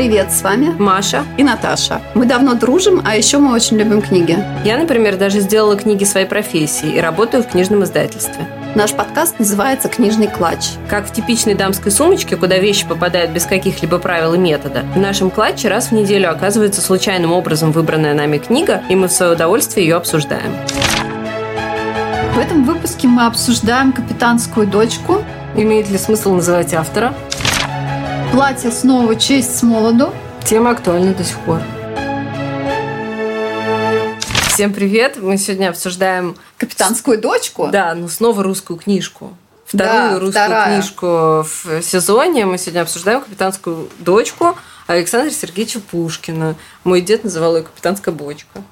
Привет, с вами Маша и Наташа. Мы давно дружим, а еще мы очень любим книги. Я, например, даже сделала книги своей профессии и работаю в книжном издательстве. Наш подкаст называется «Книжный клатч». Как в типичной дамской сумочке, куда вещи попадают без каких-либо правил и метода, в нашем клатче раз в неделю оказывается случайным образом выбранная нами книга, и мы в свое удовольствие ее обсуждаем. В этом выпуске мы обсуждаем «Капитанскую дочку». Имеет ли смысл называть автора? Платье снова честь с молоду. Тема актуальна до сих пор. Всем привет! Мы сегодня обсуждаем... «Капитанскую дочку»? Да, ну снова русскую книжку. Вторую Да, русскую вторая. книжку в сезоне. Мы сегодня обсуждаем «Капитанскую дочку» Александра Сергеевича Пушкина. Мой дед называл ее «Капитанская бочка».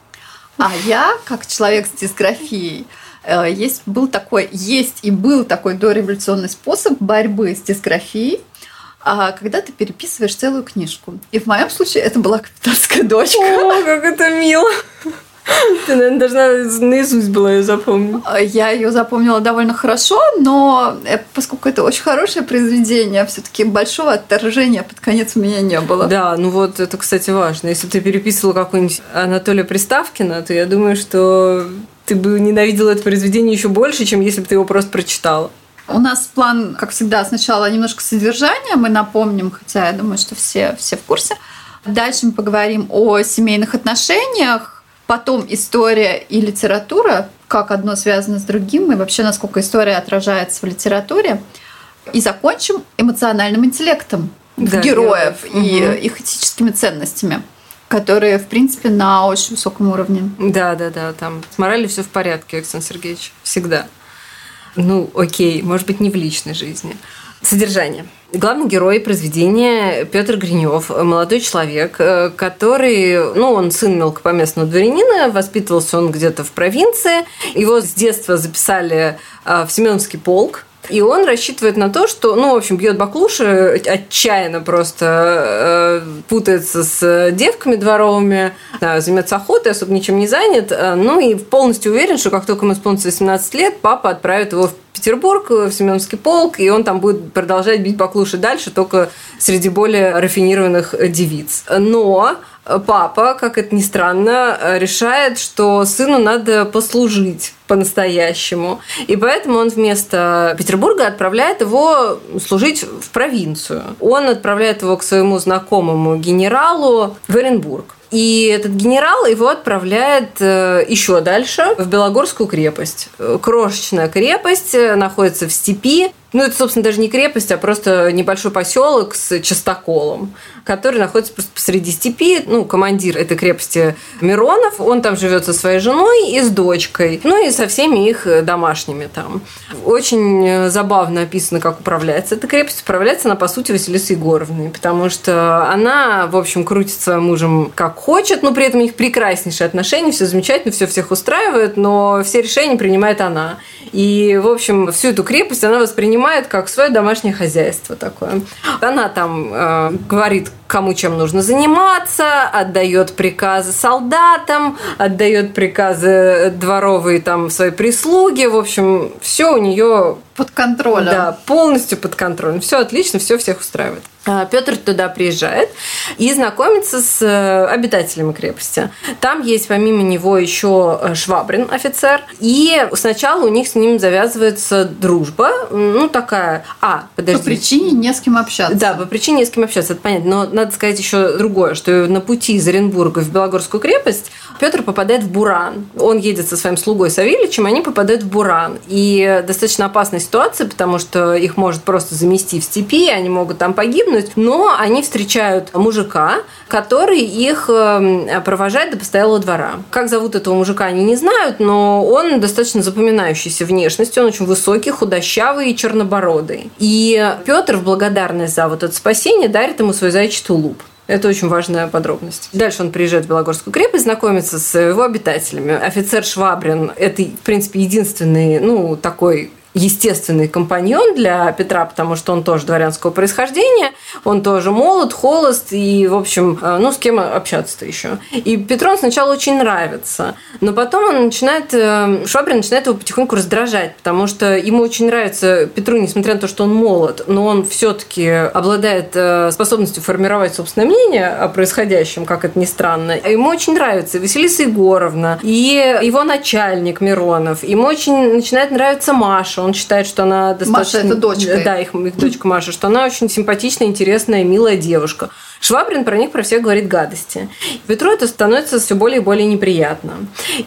А я, как человек с дисграфией, э, есть, был такой, есть и был такой дореволюционный способ борьбы с дисграфией, когда ты переписываешь целую книжку. И в моем случае это была «Капитанская дочка». О, как это мило! Ты, наверное, должна наизусть была ее запомнить. А, Я ее запомнила довольно хорошо, но э, поскольку это очень хорошее произведение, все-таки большого отторжения под конец у меня не было. Да, ну вот это, кстати, важно. Если бы ты переписывала какую-нибудь Анатолия Приставкина, то я думаю, что ты бы ненавидела это произведение еще больше, чем если бы ты его просто прочитала. У нас план, как всегда, сначала немножко содержания мы напомним, хотя я думаю, что все, все в курсе. Дальше мы поговорим о семейных отношениях, потом история и литература, как одно связано с другим, и вообще насколько история отражается в литературе. И закончим эмоциональным интеллектом Да, героев героев. и Мгм. их этическими ценностями, которые, в принципе, на очень высоком уровне. Да, да, да, там с моралью все в порядке, Александр Сергеевич. Всегда. Ну, окей, может быть, не в личной жизни. Содержание. Главный герой произведения Петр Гринев, молодой человек, э, который, ну, он сын мелкопоместного дворянина, воспитывался он где-то в провинции. Его с детства записали э, в Семеновский полк. И он рассчитывает на то, что, ну, в общем, бьет баклуши, отчаянно просто э, путается с девками дворовыми, да, займется охотой, особо ничем не занят. э, ну и полностью уверен, что как только ему исполнится 18 лет, папа отправит его в Петербург, в Семеновский полк, и он там будет продолжать бить баклуши дальше, только среди более рафинированных э, девиц. Но папа, как это ни странно, э, решает, что сыну надо послужить по-настоящему. И поэтому он вместо Петербурга отправляет его служить в провинцию. Он отправляет его к своему знакомому генералу в Оренбург. И этот генерал его отправляет э, еще дальше, в Белогорскую крепость. Крошечная крепость э, находится в степи. Ну, это, собственно, даже не крепость, а просто небольшой поселок с частоколом, который находится просто посреди степи. Ну, командир этой крепости Миронов, он там живет со своей женой и с дочкой, ну и со всеми их домашними там. Очень э, забавно описано, как управляется эта крепость. Управляется она, по сути, Василисой Егоровной, потому что она, в общем, крутит своим мужем как хочет, но при этом у них прекраснейшие отношения, все замечательно, все всех устраивает, но все решения принимает она. И, в общем, всю эту крепость она воспринимает как свое домашнее хозяйство такое. Она там э, говорит, кому чем нужно заниматься, отдает приказы солдатам, отдает приказы дворовые там своей прислуге. В общем, все у нее Под контролем. да, полностью под контролем. Все отлично, все всех устраивает. А, Петр туда приезжает и знакомится с э, обитателями крепости. Там есть помимо него еще э, Швабрин, офицер. И сначала у них с ним завязывается дружба. Ну, такая... А, По подожди. причине не с кем общаться. Да, по причине не с кем общаться, это понятно. Но надо сказать еще другое, что на пути из Оренбурга в Белогорскую крепость Петр попадает в Буран. Он едет со своим слугой Савельичем, они попадают в Буран. И достаточно опасная ситуация, потому что их может просто замести в степи, они могут там погибнуть. Но они встречают мужика, который их э, провожает до постоялого двора. Как зовут этого мужика, они не знают, но он достаточно запоминающийся внешностью. Он очень высокий, худощавый и чернобородый. И Петр в благодарность за вот это спасение дарит ему свой заячий тулуп. Это очень важная подробность. Дальше он приезжает в Белогорскую крепость, знакомится с его обитателями. Офицер Швабрин – это, в принципе, единственный, ну, такой естественный компаньон для Петра, потому что он тоже дворянского происхождения. Он тоже молод, холост и, в общем, э, ну, с кем общаться-то еще. И Петру он сначала очень нравится, но потом он начинает, э, Швабрин начинает его потихоньку раздражать, потому что ему очень нравится Петру, несмотря на то, что он молод, но он все-таки обладает э, способностью формировать собственное мнение о происходящем, как это ни странно. Ему очень нравится Василиса Егоровна и его начальник Миронов. Ему очень начинает нравиться Маша. Он считает, что она достаточно... Маша – это дочка. Да, их, их дочка Маша, что она очень симпатичная, интересная, милая девушка. Швабрин про них про всех говорит гадости. Петру это становится все более и более неприятно.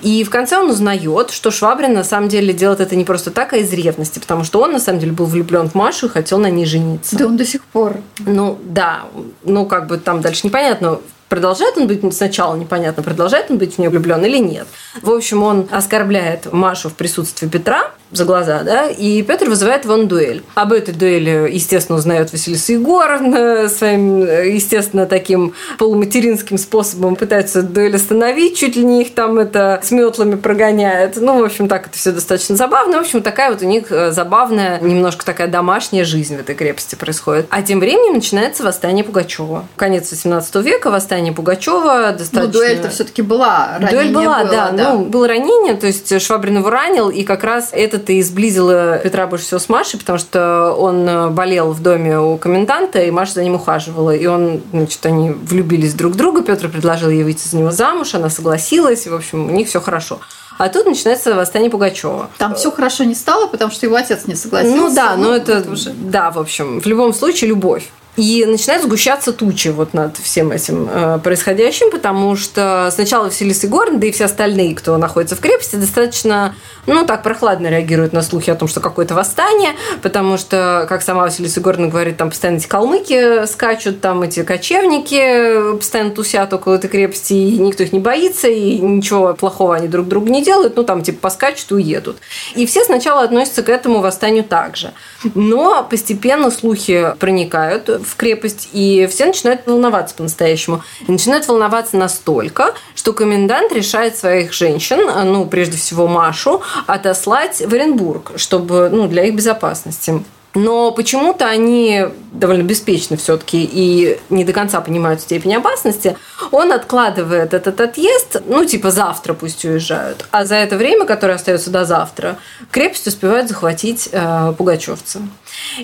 И в конце он узнает, что Швабрин на самом деле делает это не просто так, а из ревности, потому что он на самом деле был влюблен в Машу и хотел на ней жениться. Да он до сих пор. Ну да, ну как бы там дальше непонятно продолжает он быть сначала непонятно, продолжает он быть в нее влюблен или нет. В общем, он оскорбляет Машу в присутствии Петра за глаза, да, и Петр вызывает на дуэль. Об этой дуэли, естественно, узнает Василиса Егоровна своим, естественно, таким полуматеринским способом пытается дуэль остановить, чуть ли не их там это с метлами прогоняет. Ну, в общем, так это все достаточно забавно. В общем, такая вот у них э, забавная, немножко такая домашняя жизнь в этой крепости происходит. А тем временем начинается восстание Пугачева. Конец 18 века, восстание Пугачева достаточно... Ну, дуэль-то все-таки была. Дуэль была, было, да, да. Ну, было ранение, то есть Швабрин его ранил, и как раз этот это и сблизило Петра больше всего с Машей, потому что он э, болел в доме у коменданта, и Маша за ним ухаживала. И он, значит, они влюбились друг в друга. Петр предложил ей выйти за него замуж, она согласилась, и, в общем, у них все хорошо. А тут начинается восстание Пугачева. Там все хорошо не стало, потому что его отец не согласился. Ну да, но ну, это, это уже. Да, в общем, в любом случае любовь. И начинает сгущаться тучи вот над всем этим э, происходящим, потому что сначала Василиса Егоровна, да и все остальные, кто находится в крепости, достаточно, ну, так прохладно реагируют на слухи о том, что какое-то восстание, потому что, как сама Василиса Егоровна говорит, там постоянно эти калмыки скачут, там эти кочевники постоянно тусят около этой крепости, и никто их не боится, и ничего плохого они друг другу не делают, ну, там, типа, поскачут и уедут. И все сначала относятся к этому восстанию также. Но постепенно слухи проникают в крепость, и все начинают волноваться по-настоящему. И начинают волноваться настолько, что комендант решает своих женщин, ну, прежде всего Машу, отослать в Оренбург, чтобы, ну, для их безопасности. Но почему-то они довольно беспечны все-таки и не до конца понимают степень опасности. Он откладывает этот отъезд, ну, типа завтра пусть уезжают. А за это время, которое остается до завтра, крепость успевают захватить э, пугачевцы.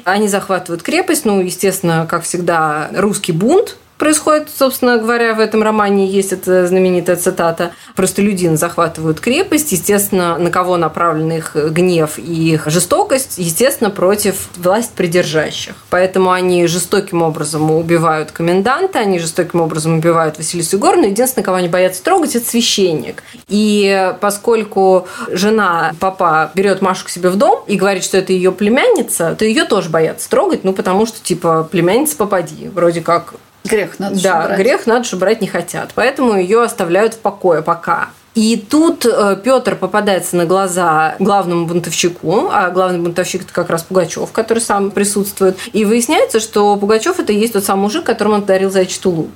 Они захватывают крепость, ну, естественно, как всегда, русский бунт, происходит, собственно говоря, в этом романе есть эта знаменитая цитата. Простолюдин захватывают крепость, естественно, на кого направлен их гнев и их жестокость, естественно, против власть придержащих. Поэтому они жестоким образом убивают коменданта, они жестоким образом убивают Василису Егоровну. Единственное, кого они боятся трогать, это священник. И поскольку жена папа берет Машу к себе в дом и говорит, что это ее племянница, то ее тоже боятся трогать, ну, потому что, типа, племянница попади. Вроде как Грех надо Да, брать. грех надо, брать не хотят. Поэтому ее оставляют в покое пока. И тут э, Петр попадается на глаза главному бунтовщику, а главный бунтовщик это как раз Пугачев, который сам присутствует. И выясняется, что Пугачев это и есть тот самый мужик, которому он подарил зайчий тулуп.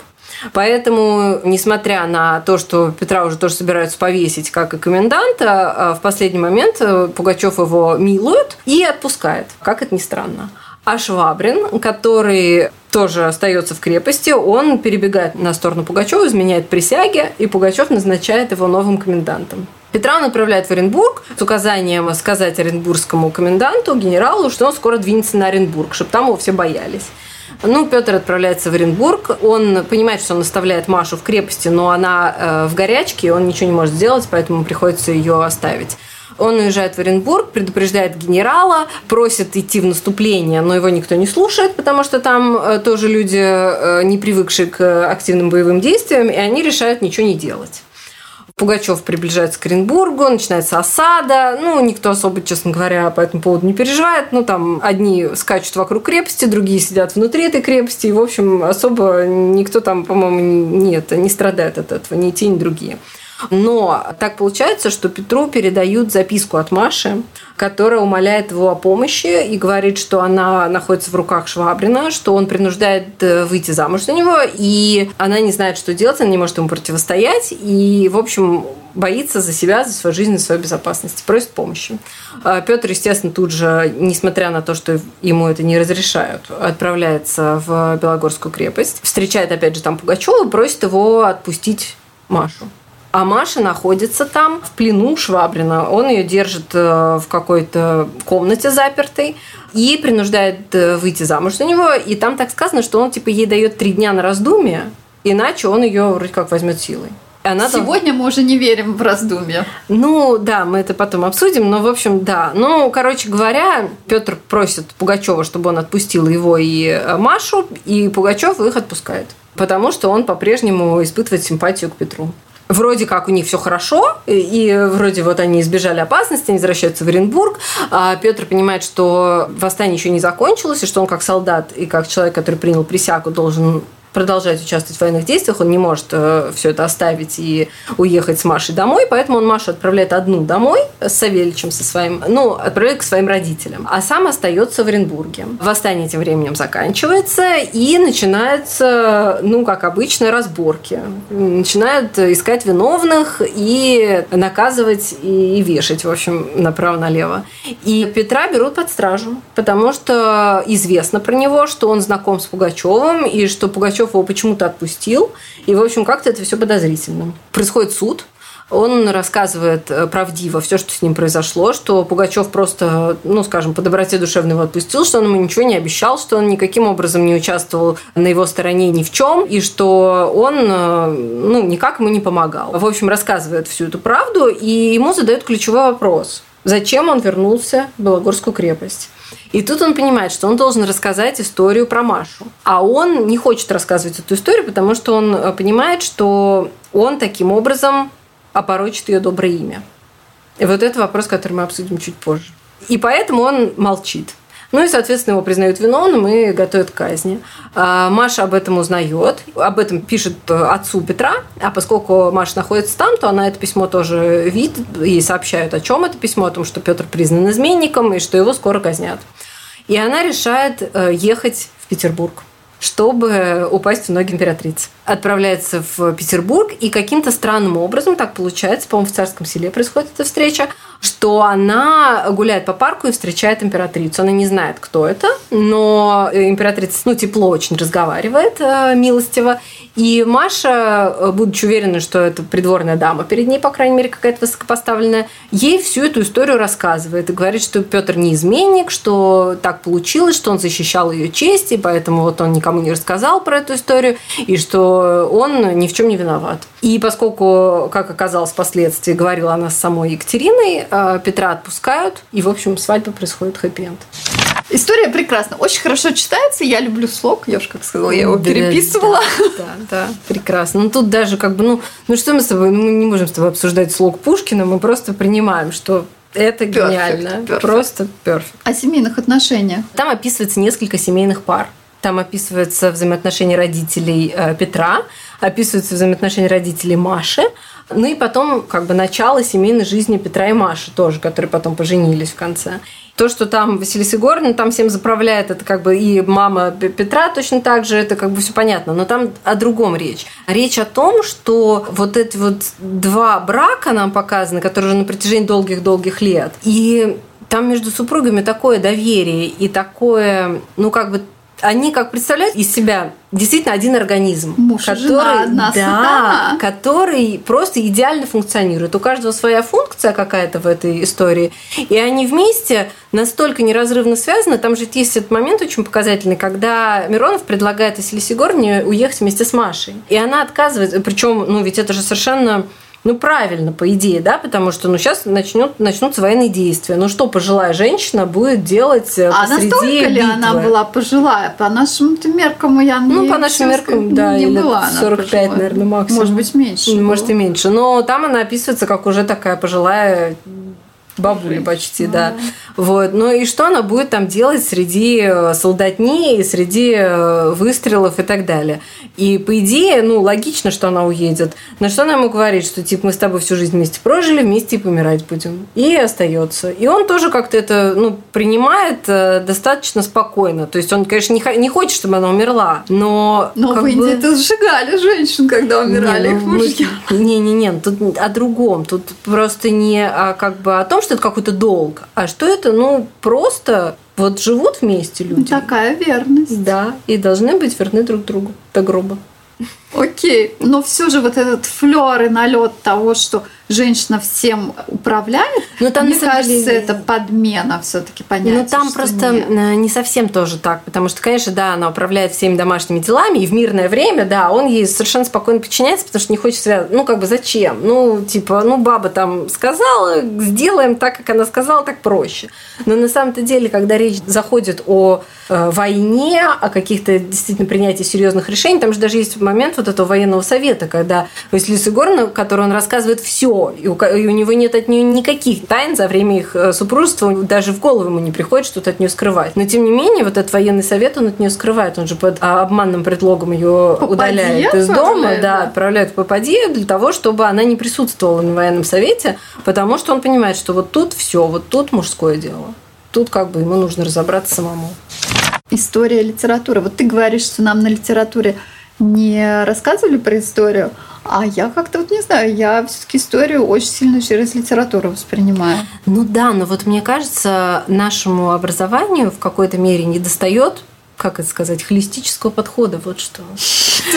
Поэтому, несмотря на то, что Петра уже тоже собираются повесить, как и коменданта, э, в последний момент э, Пугачев его милует и отпускает, как это ни странно. А Швабрин, который тоже остается в крепости, он перебегает на сторону Пугачева, изменяет присяге, и Пугачев назначает его новым комендантом. Петра он в Оренбург с указанием сказать оренбургскому коменданту, генералу, что он скоро двинется на Оренбург, чтобы там его все боялись. Ну, Петр отправляется в Оренбург. Он понимает, что он оставляет Машу в крепости, но она э, в горячке, он ничего не может сделать, поэтому приходится ее оставить. Он уезжает в Оренбург, предупреждает генерала, просит идти в наступление, но его никто не слушает, потому что там э, тоже люди, э, не привыкшие к активным боевым действиям, и они решают ничего не делать. Пугачев приближается к Оренбургу, начинается осада. Ну, никто особо, честно говоря, по этому поводу не переживает. Ну, там одни скачут вокруг крепости, другие сидят внутри этой крепости. И, в общем, особо никто там, по-моему, нет, не страдает от этого, ни те, ни другие. Но так получается, что Петру передают записку от Маши, которая умоляет его о помощи и говорит, что она находится в руках Швабрина, что он принуждает э, выйти замуж за него, и она не знает, что делать, она не может ему противостоять, и, в общем, боится за себя, за свою жизнь, за свою безопасность, просит помощи. А Петр, естественно, тут же, несмотря на то, что ему это не разрешают, отправляется в Белогорскую крепость, встречает опять же там Пугачева, просит его отпустить Машу. А Маша находится там в плену Швабрина. Он ее держит э, в какой-то комнате запертой и принуждает э, выйти замуж за него. И там так сказано, что он типа ей дает три дня на раздумье, иначе он ее вроде как возьмет силой. Она Сегодня там... мы уже не верим в раздумья. Ну, да, мы это потом обсудим, но, в общем, да. Ну, короче говоря, Петр просит Пугачева, чтобы он отпустил его и э, Машу, и Пугачев их отпускает. Потому что он по-прежнему испытывает симпатию к Петру вроде как у них все хорошо, и вроде вот они избежали опасности, они возвращаются в Оренбург. А Петр понимает, что восстание еще не закончилось, и что он как солдат и как человек, который принял присягу, должен продолжать участвовать в военных действиях, он не может э, все это оставить и уехать с Машей домой, поэтому он Машу отправляет одну домой с Савельичем со своим, ну, отправляет к своим родителям, а сам остается в Оренбурге. Восстание тем временем заканчивается и начинаются, ну, как обычно, разборки. Начинают искать виновных и наказывать и вешать, в общем, направо-налево. И Петра берут под стражу, потому что известно про него, что он знаком с Пугачевым и что Пугачев Пугачев его почему-то отпустил. И, в общем, как-то это все подозрительно. Происходит суд, он рассказывает э, правдиво все, что с ним произошло, что Пугачев просто, ну, скажем, по доброте душевной его отпустил, что он ему ничего не обещал, что он никаким образом не участвовал на его стороне ни в чем, и что он, э, ну, никак ему не помогал. В общем, рассказывает всю эту правду, и ему задают ключевой вопрос. Зачем он вернулся в Белогорскую крепость? И тут он понимает, что он должен рассказать историю про Машу. А он не хочет рассказывать эту историю, потому что он э, понимает, что он таким образом опорочит ее доброе имя. И вот это вопрос, который мы обсудим чуть позже. И поэтому он молчит. Ну и, соответственно, его признают виновным и готовят к казни. А, Маша об этом узнает, об этом пишет э, отцу Петра, а поскольку Маша находится там, то она это письмо тоже видит, и сообщают, о чем это письмо, о том, что Петр признан изменником и что его скоро казнят. И она решает э, ехать в Петербург чтобы упасть в ноги императрицы. Отправляется в Петербург, и каким-то странным образом, так получается, по-моему, в Царском селе происходит эта встреча, что она гуляет по парку и встречает императрицу. Она не знает, кто это, но императрица, ну, тепло очень разговаривает, э, милостиво. И Маша, э, будучи уверена, что это придворная дама перед ней, по крайней мере, какая-то высокопоставленная, ей всю эту историю рассказывает и говорит, что Петр не изменник, что так получилось, что он защищал ее честь, и поэтому вот он никому не рассказал про эту историю, и что он ни в чем не виноват. И поскольку, как оказалось впоследствии, говорила она с самой Екатериной, Петра отпускают, и, в общем, свадьба происходит хэппи-энд. История прекрасна. Очень хорошо читается. Я люблю слог. Я уж как сказала, я его да, переписывала. Да, да, да, прекрасно. Ну, тут даже как бы, ну, ну что мы с тобой, ну, мы не можем с тобой обсуждать слог Пушкина, мы просто принимаем, что это гениально. Perfect. Просто перфект. О семейных отношениях. Там описывается несколько семейных пар. Там описываются взаимоотношения родителей э, Петра, описываются взаимоотношения родителей Маши, ну и потом как бы начало семейной жизни Петра и Маши тоже, которые потом поженились в конце. То, что там Василиса Егоровна там всем заправляет, это как бы и мама Петра точно так же, это как бы все понятно. Но там о другом речь. Речь о том, что вот эти вот два брака нам показаны, которые уже на протяжении долгих-долгих лет. И там между супругами такое доверие и такое, ну как бы они как представляют из себя действительно один организм, Муж который, жена, одна да, который просто идеально функционирует. У каждого своя функция какая-то в этой истории, и они вместе настолько неразрывно связаны. Там же есть этот момент очень показательный, когда Миронов предлагает Василисе Егоровне уехать вместе с Машей, и она отказывается. Причем, ну ведь это же совершенно ну, правильно, по идее, да, потому что, ну, сейчас начнут, начнутся военные действия. Ну, что пожилая женщина будет делать э, а настолько битвы? ли она была пожилая? По нашим меркам я Ну, по нашим меркам, да, не была 45, наверное, максимум. Может быть, меньше. Может, было. и меньше. Но там она описывается как уже такая пожилая бабуля почти, да. Вот. Ну и что она будет там делать среди э, солдатни, среди э, выстрелов и так далее. И по идее, ну, логично, что она уедет. Но что она ему говорит, что типа мы с тобой всю жизнь вместе прожили, вместе и помирать будем. И остается. И он тоже как-то это ну, принимает э, достаточно спокойно. То есть он, конечно, не, не хочет, чтобы она умерла, но... Но в Индии бы... сжигали женщин, когда умирали не, ну, их мужья. Не-не-не, тут о другом. Тут просто не о, как бы о том, что это какой-то долг, а что это, ну, просто вот живут вместе люди. Такая верность. Да, и должны быть верны друг другу. Это грубо. Окей, но все же вот этот флер и налет того, что женщина всем управляет, но ну, там, мне кажется, деле... это подмена все-таки понятия. Ну там просто нет. Не совсем тоже так, потому что, конечно, да, она управляет всеми домашними делами, и в мирное время, да, он ей совершенно спокойно подчиняется, потому что не хочет связывать. Ну, как бы зачем? Ну, типа, ну, баба там сказала, сделаем так, как она сказала, так проще. Но на самом-то деле, когда речь заходит о э, войне, о каких-то действительно принятии серьезных решений, там же даже есть момент вот этого военного совета, когда Василиса Егоровна, который он рассказывает все и у, и у него нет от нее никаких тайн за время их э, супружества, даже в голову ему не приходит что-то от нее скрывать. Но тем не менее, вот этот военный совет он от нее скрывает, он же под а, обманным предлогом ее Попадье удаляет из дома, да, отправляет в Попадье для того, чтобы она не присутствовала на военном совете, потому что он понимает, что вот тут все, вот тут мужское дело. Тут как бы ему нужно разобраться самому. История литературы. Вот ты говоришь, что нам на литературе не рассказывали про историю, а я как-то вот не знаю, я все-таки историю очень сильно через литературу воспринимаю. Ну да, но вот мне кажется, нашему образованию в какой-то мере не достает как это сказать, холистического подхода, вот что.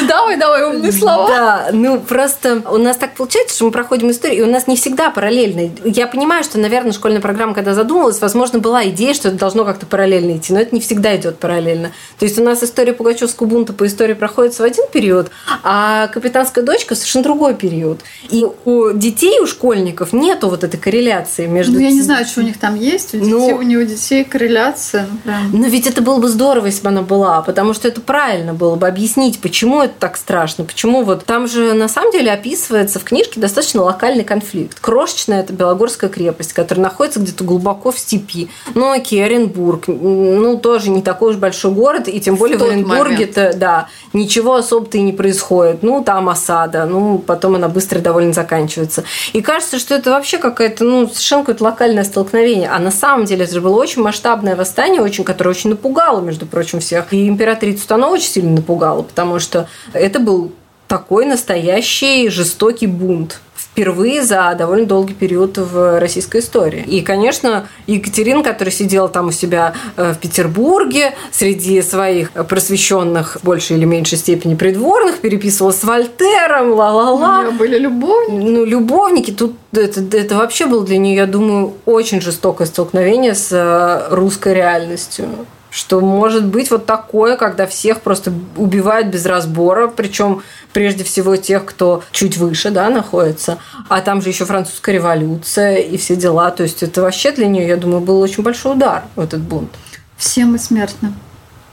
Давай, давай, умные слова. Да, ну просто у нас так получается, что мы проходим историю, и у нас не всегда параллельно. Я понимаю, что, наверное, школьная программа, когда задумалась, возможно, была идея, что это должно как-то параллельно идти, но это не всегда идет параллельно. То есть у нас история Пугачевского бунта по истории проходит в один период, а капитанская дочка совершенно другой период. И у детей, у школьников нету вот этой корреляции между... Ну, я не знаю, что у них там есть. У, ну, детей, у него детей корреляция. Ну, прям. Но ведь это было бы здорово, если бы она была, потому что это правильно было бы объяснить, почему это так страшно, почему вот там же на самом деле описывается в книжке достаточно локальный конфликт. Крошечная это Белогорская крепость, которая находится где-то глубоко в степи. Ну, окей, Оренбург, ну, тоже не такой уж большой город, и тем более в, в Оренбурге-то, да, ничего особо-то и не происходит. Ну, там осада, ну, потом она быстро довольно заканчивается. И кажется, что это вообще какая-то, ну, совершенно какое-то локальное столкновение. А на самом деле это же было очень масштабное восстание, очень, которое очень напугало, между прочим, всех. И императрицу очень сильно напугало, потому что это был такой настоящий жестокий бунт впервые за довольно долгий период в российской истории. И, конечно, Екатерина, которая сидела там у себя э, в Петербурге среди своих просвещенных в большей или меньшей степени придворных, переписывалась с Вольтером, ла-ла-ла. У нее были любовники. Ну, любовники. Тут это, это вообще было для нее, я думаю, очень жестокое столкновение с э, русской реальностью что может быть вот такое, когда всех просто убивают без разбора, причем прежде всего тех, кто чуть выше, да, находится. А там же еще французская революция и все дела. То есть это вообще для нее, я думаю, был очень большой удар, этот бунт. Все мы смертны.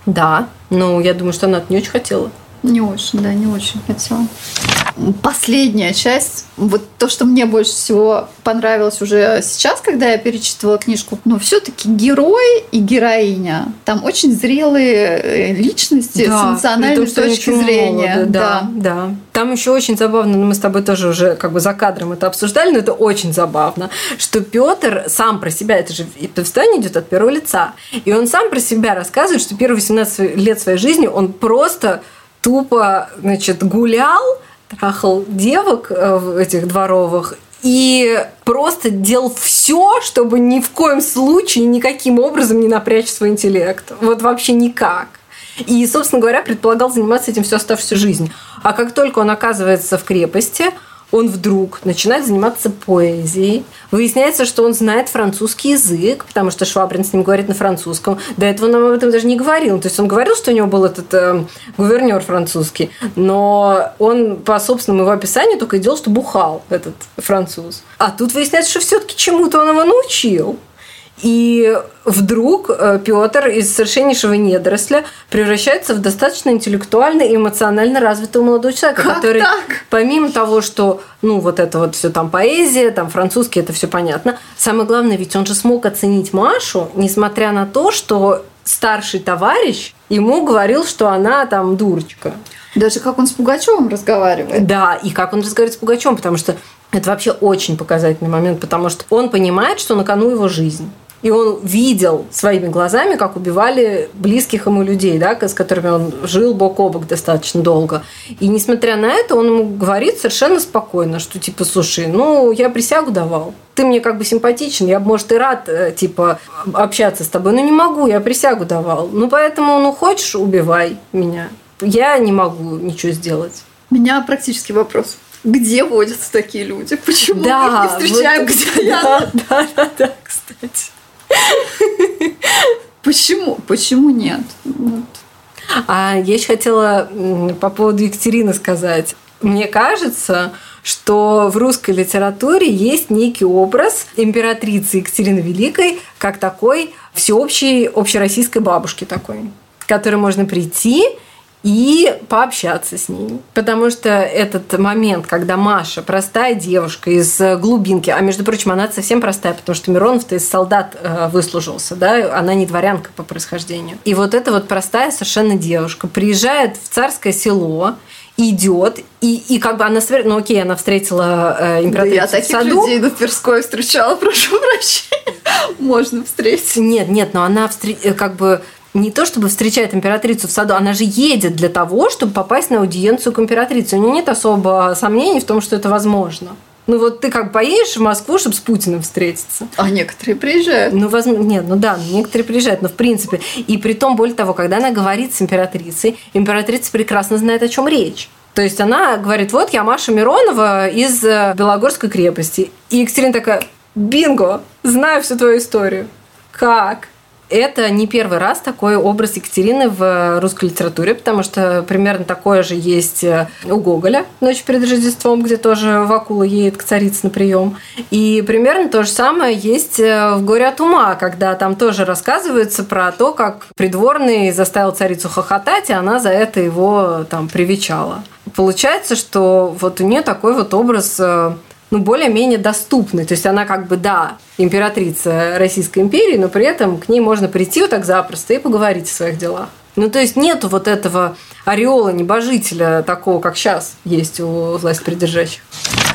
Да, но я думаю, что она не очень хотела. Не очень, да, не очень хотела. Последняя часть, вот то, что мне больше всего понравилось уже сейчас, когда я перечитывала книжку, но все-таки герой и героиня. Там очень зрелые э, личности да, с эмоциональной том, точки зрения. Молоды, да, да, да. Там еще очень забавно, ну, мы с тобой тоже уже как бы за кадром это обсуждали, но это очень забавно, что Петр сам про себя, это же повествование идет от первого лица, и он сам про себя рассказывает, что первые 18 лет своей жизни он просто тупо, значит, гулял, трахал девок э, этих дворовых и просто делал все, чтобы ни в коем случае никаким образом не напрячь свой интеллект. Вот вообще никак. И, собственно говоря, предполагал заниматься этим всю оставшуюся жизнь. А как только он оказывается в крепости, он вдруг начинает заниматься поэзией. Выясняется, что он знает французский язык, потому что Швабрин с ним говорит на французском. До этого он об этом даже не говорил. То есть он говорил, что у него был этот э, гувернер французский, но он по собственному его описанию только и делал, что бухал этот француз. А тут выясняется, что все-таки чему-то он его научил. И вдруг э, Петр из совершеннейшего недоросля превращается в достаточно интеллектуально и эмоционально развитого молодого человека, как который так? помимо того, что ну вот это вот все там поэзия, там французский, это все понятно. Самое главное, ведь он же смог оценить Машу, несмотря на то, что старший товарищ ему говорил, что она там дурочка. Даже как он с Пугачевым разговаривает. Да, и как он разговаривает с Пугачевым, потому что это вообще очень показательный момент, потому что он понимает, что на кону его жизнь. И он видел своими глазами, как убивали близких ему людей, да, с которыми он жил бок о бок достаточно долго. И несмотря на это, он ему говорит совершенно спокойно, что типа, слушай, ну, я присягу давал. Ты мне как бы симпатичен, я может, и рад, э, типа, общаться с тобой, но не могу, я присягу давал. Ну, поэтому, ну, хочешь, убивай меня. Я не могу ничего сделать. У меня практический вопрос. Где водятся такие люди? Почему да, мы их не встречаем вот, где да, да, да, да, кстати. Почему? Почему нет? Вот. А я еще хотела по поводу Екатерины сказать. Мне кажется, что в русской литературе есть некий образ императрицы Екатерины Великой как такой всеобщей, общероссийской бабушки такой, к которой можно прийти и пообщаться с ней. Потому что этот момент, когда Маша, простая девушка из глубинки, а между прочим, она совсем простая, потому что Миронов-то из солдат э, выслужился, да, она не дворянка по происхождению. И вот эта вот простая совершенно девушка приезжает в царское село, идет, и, и как бы она... Ну, окей, она встретила э, императрицу да я таких в саду. людей на Тверской встречала, прошу прощения. Можно встретить. Нет, нет, но она встр... Э, как бы не то чтобы встречает императрицу в саду, она же едет для того, чтобы попасть на аудиенцию к императрице. У нее нет особо сомнений в том, что это возможно. Ну вот ты как поедешь в Москву, чтобы с Путиным встретиться. А некоторые приезжают. Ну, возможно, нет, ну да, некоторые приезжают, но в принципе. И при том, более того, когда она говорит с императрицей, императрица прекрасно знает, о чем речь. То есть она говорит, вот я Маша Миронова из э, Белогорской крепости. И Екатерина такая, бинго, знаю всю твою историю. Как? Это не первый раз такой образ Екатерины в русской литературе, потому что примерно такое же есть э, у Гоголя «Ночь перед Рождеством», где тоже Вакула едет к царице на прием. И примерно то же самое есть э, в «Горе от ума», когда там тоже рассказывается про то, как придворный заставил царицу хохотать, и она за это его там привечала. Получается, что вот у нее такой вот образ э, ну, более-менее доступной. То есть она как бы, да, императрица Российской империи, но при этом к ней можно прийти вот так запросто и поговорить о своих делах. Ну, то есть нету вот этого ореола небожителя такого, как сейчас есть у власть придержащих.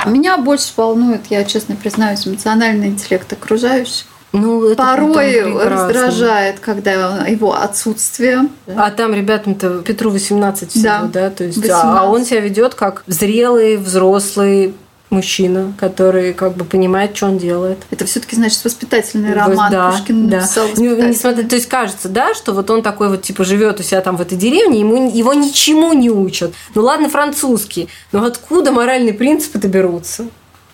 Меня больше волнует, я честно признаюсь, эмоциональный интеллект окружающих. Ну, это Порой раздражает, когда его отсутствие. А там ребятам-то Петру 18 всего, да? да? То есть, 18. а он себя ведет как зрелый, взрослый, мужчина, который как бы понимает, что он делает. Это все-таки значит воспитательный роман. Да, Пушкин да. написал Несмотря, то есть кажется, да, что вот он такой вот типа живет у себя там в этой деревне, ему его ничему не учат. Ну ладно, французский, но откуда моральные принципы-то берутся?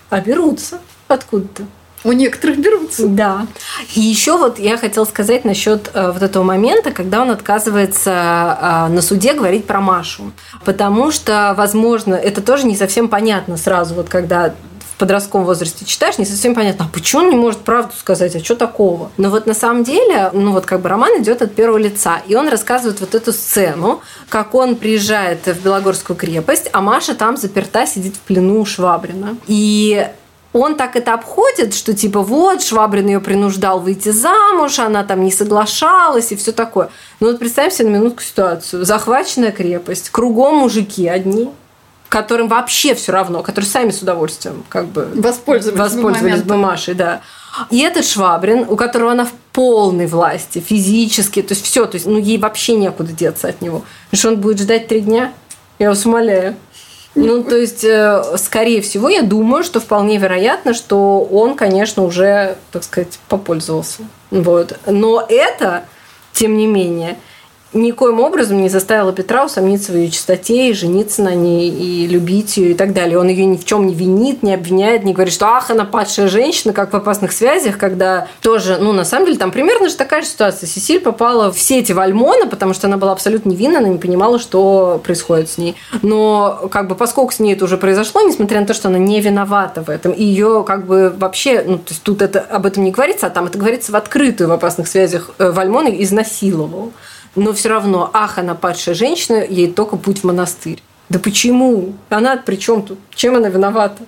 А берутся откуда-то. У некоторых берутся. Да. И еще вот я хотела сказать насчет э, вот этого момента, когда он отказывается э, на суде говорить про Машу. Потому что, возможно, это тоже не совсем понятно сразу, вот когда в подростковом возрасте читаешь, не совсем понятно, а почему он не может правду сказать, а что такого? Но вот на самом деле, ну вот как бы роман идет от первого лица, и он рассказывает вот эту сцену, как он приезжает в Белогорскую крепость, а Маша там заперта, сидит в плену у Швабрина. И он так это обходит, что типа вот, Швабрин ее принуждал выйти замуж, она там не соглашалась и все такое. Ну вот представим себе на минутку ситуацию. Захваченная крепость, кругом мужики одни, которым вообще все равно, которые сами с удовольствием как бы воспользовались, воспользовались бы Машей, да. И этот Швабрин, у которого она в полной власти, физически, то есть все, то есть, ну, ей вообще некуда деться от него. Что он будет ждать три дня? Я вас умоляю. Ну, то есть, э, скорее всего, я думаю, что вполне вероятно, что он, конечно, уже, так сказать, попользовался. Вот. Но это, тем не менее, никоим образом не заставила Петра усомниться в ее чистоте и жениться на ней, и любить ее и так далее. Он ее ни в чем не винит, не обвиняет, не говорит, что ах, она падшая женщина, как в опасных связях, когда тоже, ну, на самом деле, там примерно же такая же ситуация. Сесиль попала в сети Вальмона, потому что она была абсолютно невинна, она не понимала, что происходит с ней. Но, как бы, поскольку с ней это уже произошло, несмотря на то, что она не виновата в этом, и ее, как бы, вообще, ну, то есть тут это, об этом не говорится, а там это говорится в открытую в опасных связях э, Вальмона изнасиловал но все равно, ах, она падшая женщина, ей только путь в монастырь. Да почему? Она при чем тут? Чем она виновата?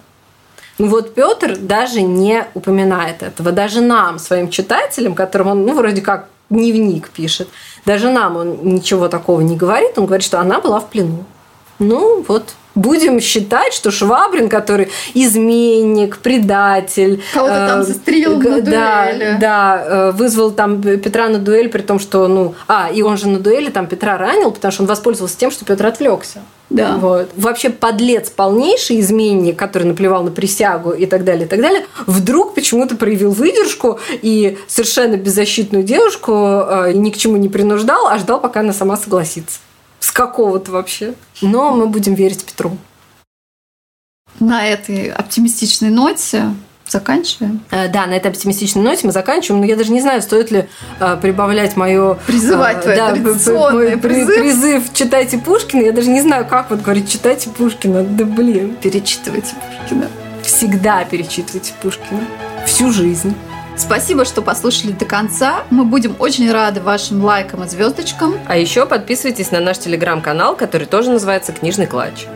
Ну вот Петр даже не упоминает этого. Даже нам, своим читателям, которым он, ну, вроде как дневник пишет, даже нам он ничего такого не говорит. Он говорит, что она была в плену. Ну, вот будем считать, что Швабрин, который изменник, предатель, кого-то э, там застрелил на да, дуэли, да, э, вызвал там Петра на дуэль, при том, что, ну, а, и он же на дуэли там Петра ранил, потому что он воспользовался тем, что Петр отвлекся. Да. Вот. Вообще подлец полнейший, изменник, который наплевал на присягу и так далее, и так далее, вдруг почему-то проявил выдержку и совершенно беззащитную девушку э, ни к чему не принуждал, а ждал, пока она сама согласится. Какого-то вообще. Но мы будем верить Петру. На этой оптимистичной ноте заканчиваем. Э, да, на этой оптимистичной ноте мы заканчиваем. Но я даже не знаю, стоит ли э, прибавлять мое... Призывать э, твой да, традиционный призыв. призыв «Читайте Пушкина». Я даже не знаю, как вот говорить «Читайте Пушкина». Да блин. Перечитывайте Пушкина. Всегда перечитывайте Пушкина. Всю жизнь. Спасибо, что послушали до конца. Мы будем очень рады вашим лайкам и звездочкам. А еще подписывайтесь на наш телеграм-канал, который тоже называется «Книжный клатч».